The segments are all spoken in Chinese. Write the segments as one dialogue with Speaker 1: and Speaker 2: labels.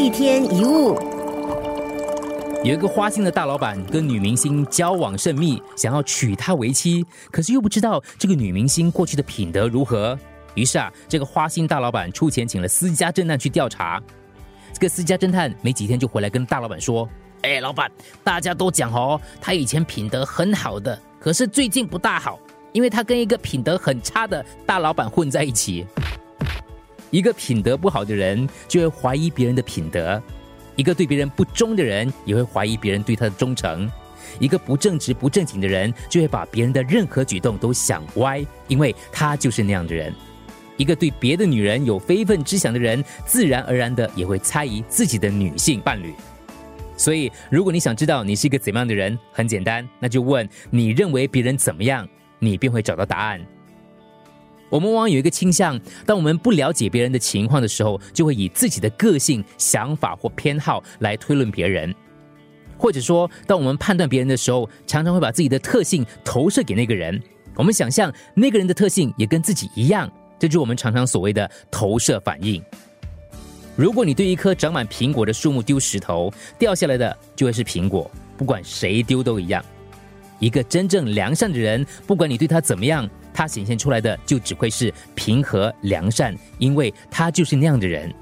Speaker 1: 一天一物，
Speaker 2: 有一个花心的大老板跟女明星交往甚密，想要娶她为妻，可是又不知道这个女明星过去的品德如何。于是啊，这个花心大老板出钱请了私家侦探去调查。这个私家侦探没几天就回来跟大老板说：“哎，老板，大家都讲哦，他以前品德很好的，可是最近不大好，因为他跟一个品德很差的大老板混在一起。”一个品德不好的人就会怀疑别人的品德，一个对别人不忠的人也会怀疑别人对他的忠诚，一个不正直不正经的人就会把别人的任何举动都想歪，因为他就是那样的人。一个对别的女人有非分之想的人，自然而然的也会猜疑自己的女性伴侣。所以，如果你想知道你是一个怎么样的人，很简单，那就问你认为别人怎么样，你便会找到答案。我们往往有一个倾向，当我们不了解别人的情况的时候，就会以自己的个性、想法或偏好来推论别人；或者说，当我们判断别人的时候，常常会把自己的特性投射给那个人。我们想象那个人的特性也跟自己一样，这就是我们常常所谓的投射反应。如果你对一棵长满苹果的树木丢石头，掉下来的就会是苹果，不管谁丢都一样。一个真正良善的人，不管你对他怎么样。他显现出来的就只会是平和良善，因为他就是那样的人。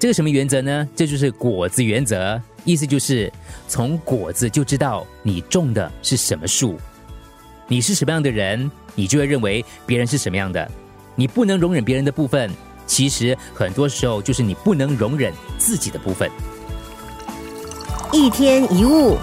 Speaker 2: 这个什么原则呢？这就是果子原则，意思就是从果子就知道你种的是什么树。你是什么样的人，你就会认为别人是什么样的。你不能容忍别人的部分，其实很多时候就是你不能容忍自己的部分。
Speaker 1: 一天一物。